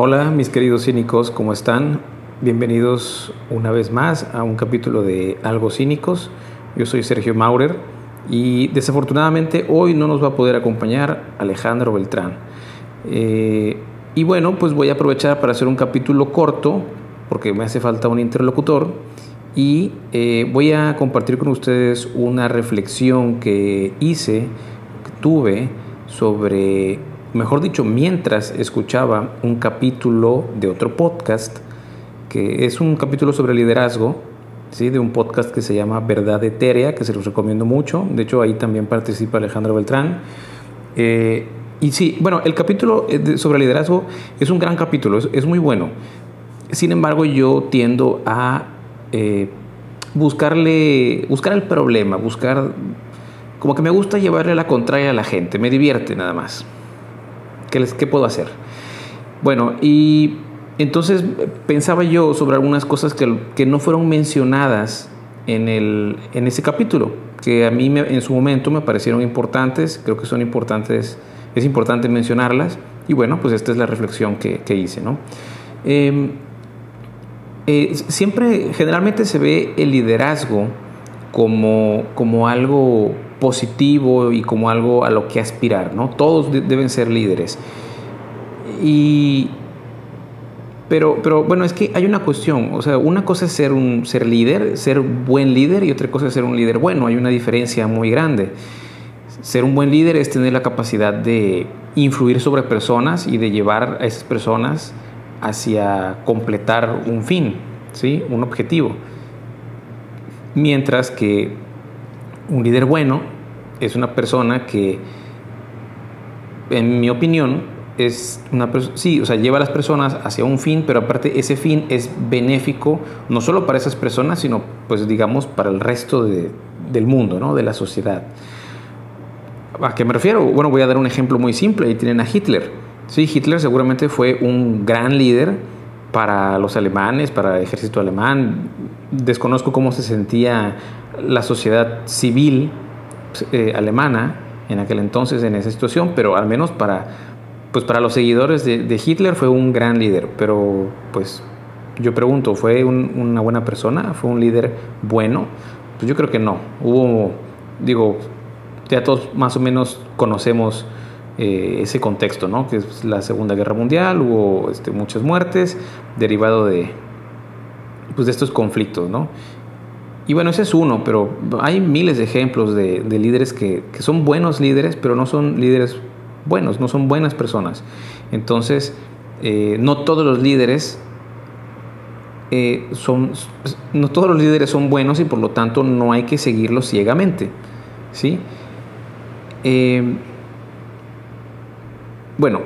Hola mis queridos cínicos, ¿cómo están? Bienvenidos una vez más a un capítulo de Algo Cínicos. Yo soy Sergio Maurer y desafortunadamente hoy no nos va a poder acompañar Alejandro Beltrán. Eh, y bueno, pues voy a aprovechar para hacer un capítulo corto porque me hace falta un interlocutor y eh, voy a compartir con ustedes una reflexión que hice, que tuve sobre mejor dicho, mientras escuchaba un capítulo de otro podcast, que es un capítulo sobre liderazgo, ¿sí? de un podcast que se llama Verdad Etérea, que se los recomiendo mucho. De hecho, ahí también participa Alejandro Beltrán. Eh, y sí, bueno, el capítulo eh, sobre liderazgo es un gran capítulo, es, muy bueno. Sin embargo, yo tiendo a eh, buscarle, buscar el problema, buscar, como que me gusta llevarle la contraria a la gente, me divierte nada más. ¿Qué, les, qué puedo hacer? Bueno, y entonces pensaba yo sobre algunas cosas que, que no fueron mencionadas en, el, en ese capítulo, que a mí en su momento me parecieron importantes, creo que son importantes, es importante mencionarlas, y bueno, pues esta es la reflexión que, que hice, ¿no? Em, eh, siempre, generalmente se ve el liderazgo como, como algo positivo y como algo a lo que aspirar, ¿no? Todos deben ser líderes. Y, pero, pero bueno, es que hay una cuestión, o sea, una cosa es ser un ser líder, ser buen líder y otra cosa es ser un líder bueno, hay una diferencia muy grande. Ser un buen líder es tener la capacidad de influir sobre personas y de llevar a esas personas hacia completar un fin, ¿sí? un objetivo. Mientras que un líder bueno es una persona que, en mi opinión, es una persona, sí, o sea, lleva a las personas hacia un fin, pero aparte ese fin es benéfico no solo para esas personas, sino, pues digamos, para el resto del mundo, ¿no? De la sociedad. ¿A qué me refiero? Bueno, voy a dar un ejemplo muy simple. Ahí tienen a Hitler. Sí, Hitler seguramente fue un gran líder para los alemanes, para el ejército alemán. Desconozco cómo se sentía la sociedad civil eh, alemana en aquel entonces en esa situación, pero al menos para, pues para los seguidores de, Hitler fue un gran líder. Pero pues yo pregunto, ¿fue una buena persona? ¿Fue un líder bueno? Pues yo creo que no. Hubo, digo, ya todos más o menos conocemos eh, ese contexto, ¿no? Que es la Segunda Guerra Mundial, hubo este, muchas muertes derivado de, pues, de estos conflictos, ¿no? Y bueno, ese es uno, pero hay miles de ejemplos de, líderes que, son buenos líderes, pero no son líderes buenos, no son buenas personas. Entonces, eh, no todos los líderes eh, son, no todos los líderes son buenos y por lo tanto no hay que seguirlos ciegamente, ¿sí? Eh, bueno,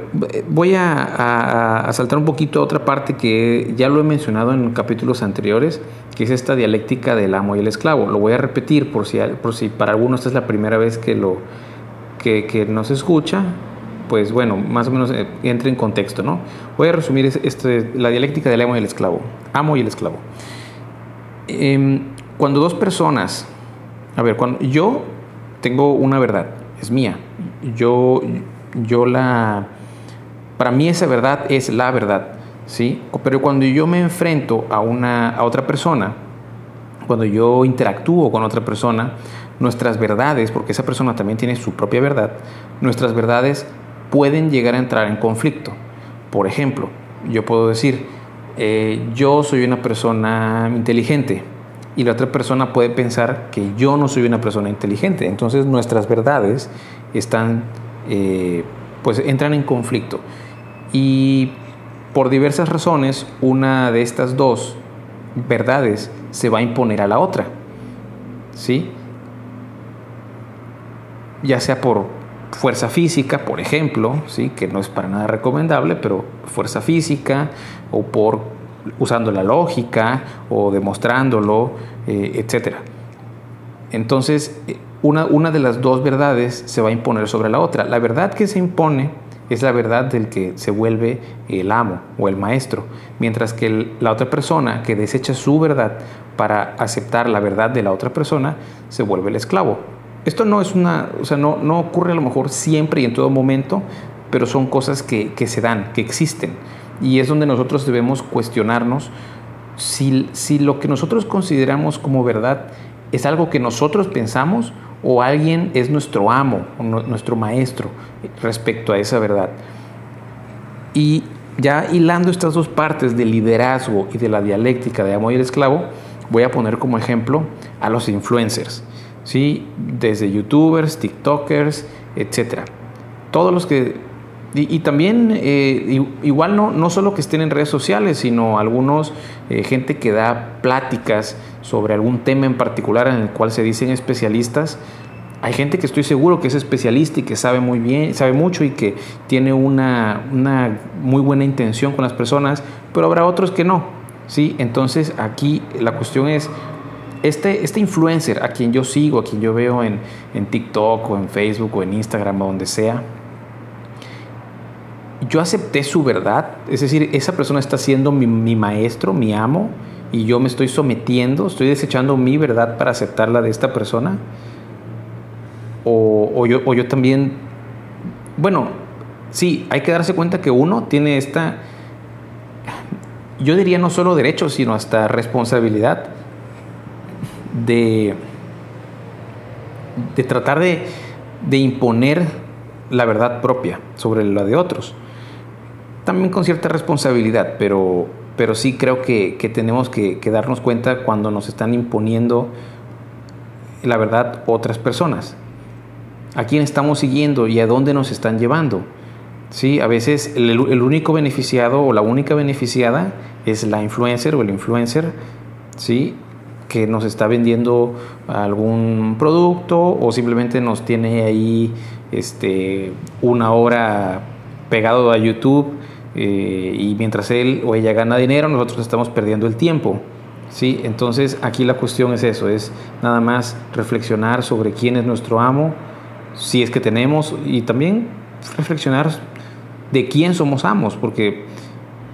voy a, saltar un poquito a otra parte que ya lo he mencionado en capítulos anteriores, que es esta dialéctica del amo y el esclavo. Lo voy a repetir por si, por si para algunos esta es la primera vez que, lo, que, que nos escucha, pues bueno, más o menos eh, entre en contexto, ¿no? Voy a resumir este, la dialéctica del amo y el esclavo. Amo y el esclavo. Em, cuando dos personas, a ver, cuando yo tengo una verdad, es mía, yo yo la... Para mí esa verdad es la verdad, ¿sí? Pero cuando yo me enfrento a, una, a otra persona, cuando yo interactúo con otra persona, nuestras verdades, porque esa persona también tiene su propia verdad, nuestras verdades pueden llegar a entrar en conflicto. Por ejemplo, yo puedo decir, eh, yo soy una persona inteligente y la otra persona puede pensar que yo no soy una persona inteligente. Entonces nuestras verdades están eh, pues entran en conflicto. Y por diversas razones, una de estas dos verdades se va a imponer a la otra. ¿Sí? Ya sea por fuerza física, por ejemplo, ¿sí? que no es para nada recomendable, pero fuerza física, o por usando la lógica, o demostrándolo, eh, etc. Entonces, una, de las dos verdades se va a imponer sobre la otra. La verdad que se impone es la verdad del que se vuelve el amo o el maestro, mientras que la otra persona que desecha su verdad para aceptar la verdad de la otra persona se vuelve el esclavo. Esto no es una, o sea, no, no ocurre a lo mejor siempre y en todo momento, pero son cosas que, que se dan, que existen. Y es donde nosotros debemos cuestionarnos si, si lo que nosotros consideramos como verdad es algo que nosotros pensamos o alguien es nuestro amo, o nuestro maestro respecto a esa verdad. Y ya hilando estas dos partes del liderazgo y de la dialéctica de amo y el esclavo, voy a poner como ejemplo a los influencers, ¿sí? desde youtubers, tiktokers, etc. Todos los que... Y, también, eh, igual no, no solo que estén en redes sociales, sino algunos, eh, gente que da pláticas sobre algún tema en particular en el cual se dicen especialistas, hay gente que estoy seguro que es especialista y que sabe muy bien, sabe mucho y que tiene una, muy buena intención con las personas, pero habrá otros que no. ¿sí? Entonces aquí la cuestión es, este, este influencer a quien yo sigo, a quien yo veo en, en TikTok o en Facebook o en Instagram o donde sea, yo acepté su verdad, es decir, esa persona está siendo mi, maestro, mi amo, y yo me estoy sometiendo, estoy desechando mi verdad para aceptarla de esta persona o, yo, yo también, bueno, sí, hay que darse cuenta que uno tiene esta, yo diría no solo derecho, sino hasta responsabilidad de, de tratar de, de imponer la verdad propia sobre la de otros. También con cierta responsabilidad, pero, pero sí creo que, que tenemos que, darnos cuenta cuando nos están imponiendo la verdad otras personas a quién estamos siguiendo y a dónde nos están llevando. ¿Sí? A veces el, único beneficiado o la única beneficiada es la influencer o el influencer, ¿sí? que nos está vendiendo algún producto o simplemente nos tiene ahí este, una hora pegado a YouTube eh, y mientras él o ella gana dinero, nosotros estamos perdiendo el tiempo. ¿sí? Entonces aquí la cuestión es eso, es nada más reflexionar sobre quién es nuestro amo, si es que tenemos, y también reflexionar de quién somos amos, porque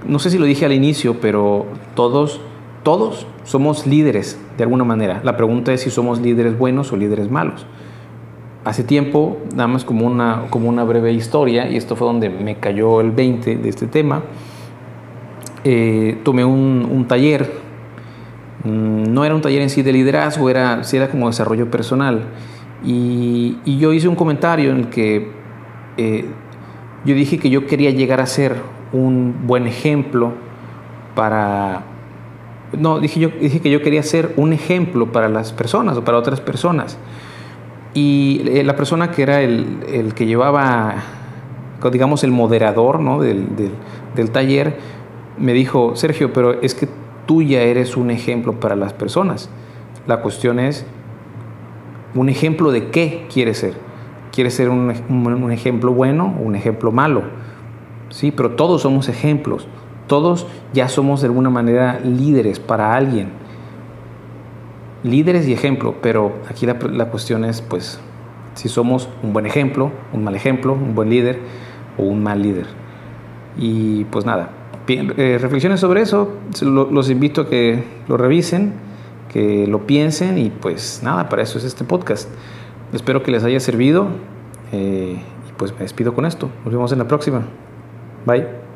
no sé si lo dije al inicio, pero todos, todos somos líderes de alguna manera. La pregunta es si somos líderes buenos o líderes malos. Hace tiempo, nada más como una, como una breve historia, y esto fue donde me cayó el 20 de este tema, eh, tomé un, taller, mm, no era un taller en sí de liderazgo, era, sí era como desarrollo personal y, yo hice un comentario en el que eh, yo dije que yo quería llegar a ser un buen ejemplo para... No, dije, yo, dije que yo quería ser un ejemplo para las personas o para otras personas. Y eh, la persona que era el, que llevaba, digamos, el moderador ¿no? del, taller, me dijo, Sergio, pero es que tú ya eres un ejemplo para las personas. La cuestión es un ejemplo de qué quiere ser. Quiere ser un, un, ejemplo bueno o un ejemplo malo. Sí, pero todos somos ejemplos. Todos ya somos de alguna manera líderes para alguien. Líderes y ejemplo, pero aquí la, la cuestión es, pues, si somos un buen ejemplo, un mal ejemplo, un buen líder o un mal líder. Y pues nada, eh, reflexiones sobre eso, los invito a que lo revisen que lo piensen y pues nada, para eso es este podcast. Espero que les haya servido eh, y pues me despido con esto. Nos vemos en la próxima. Bye.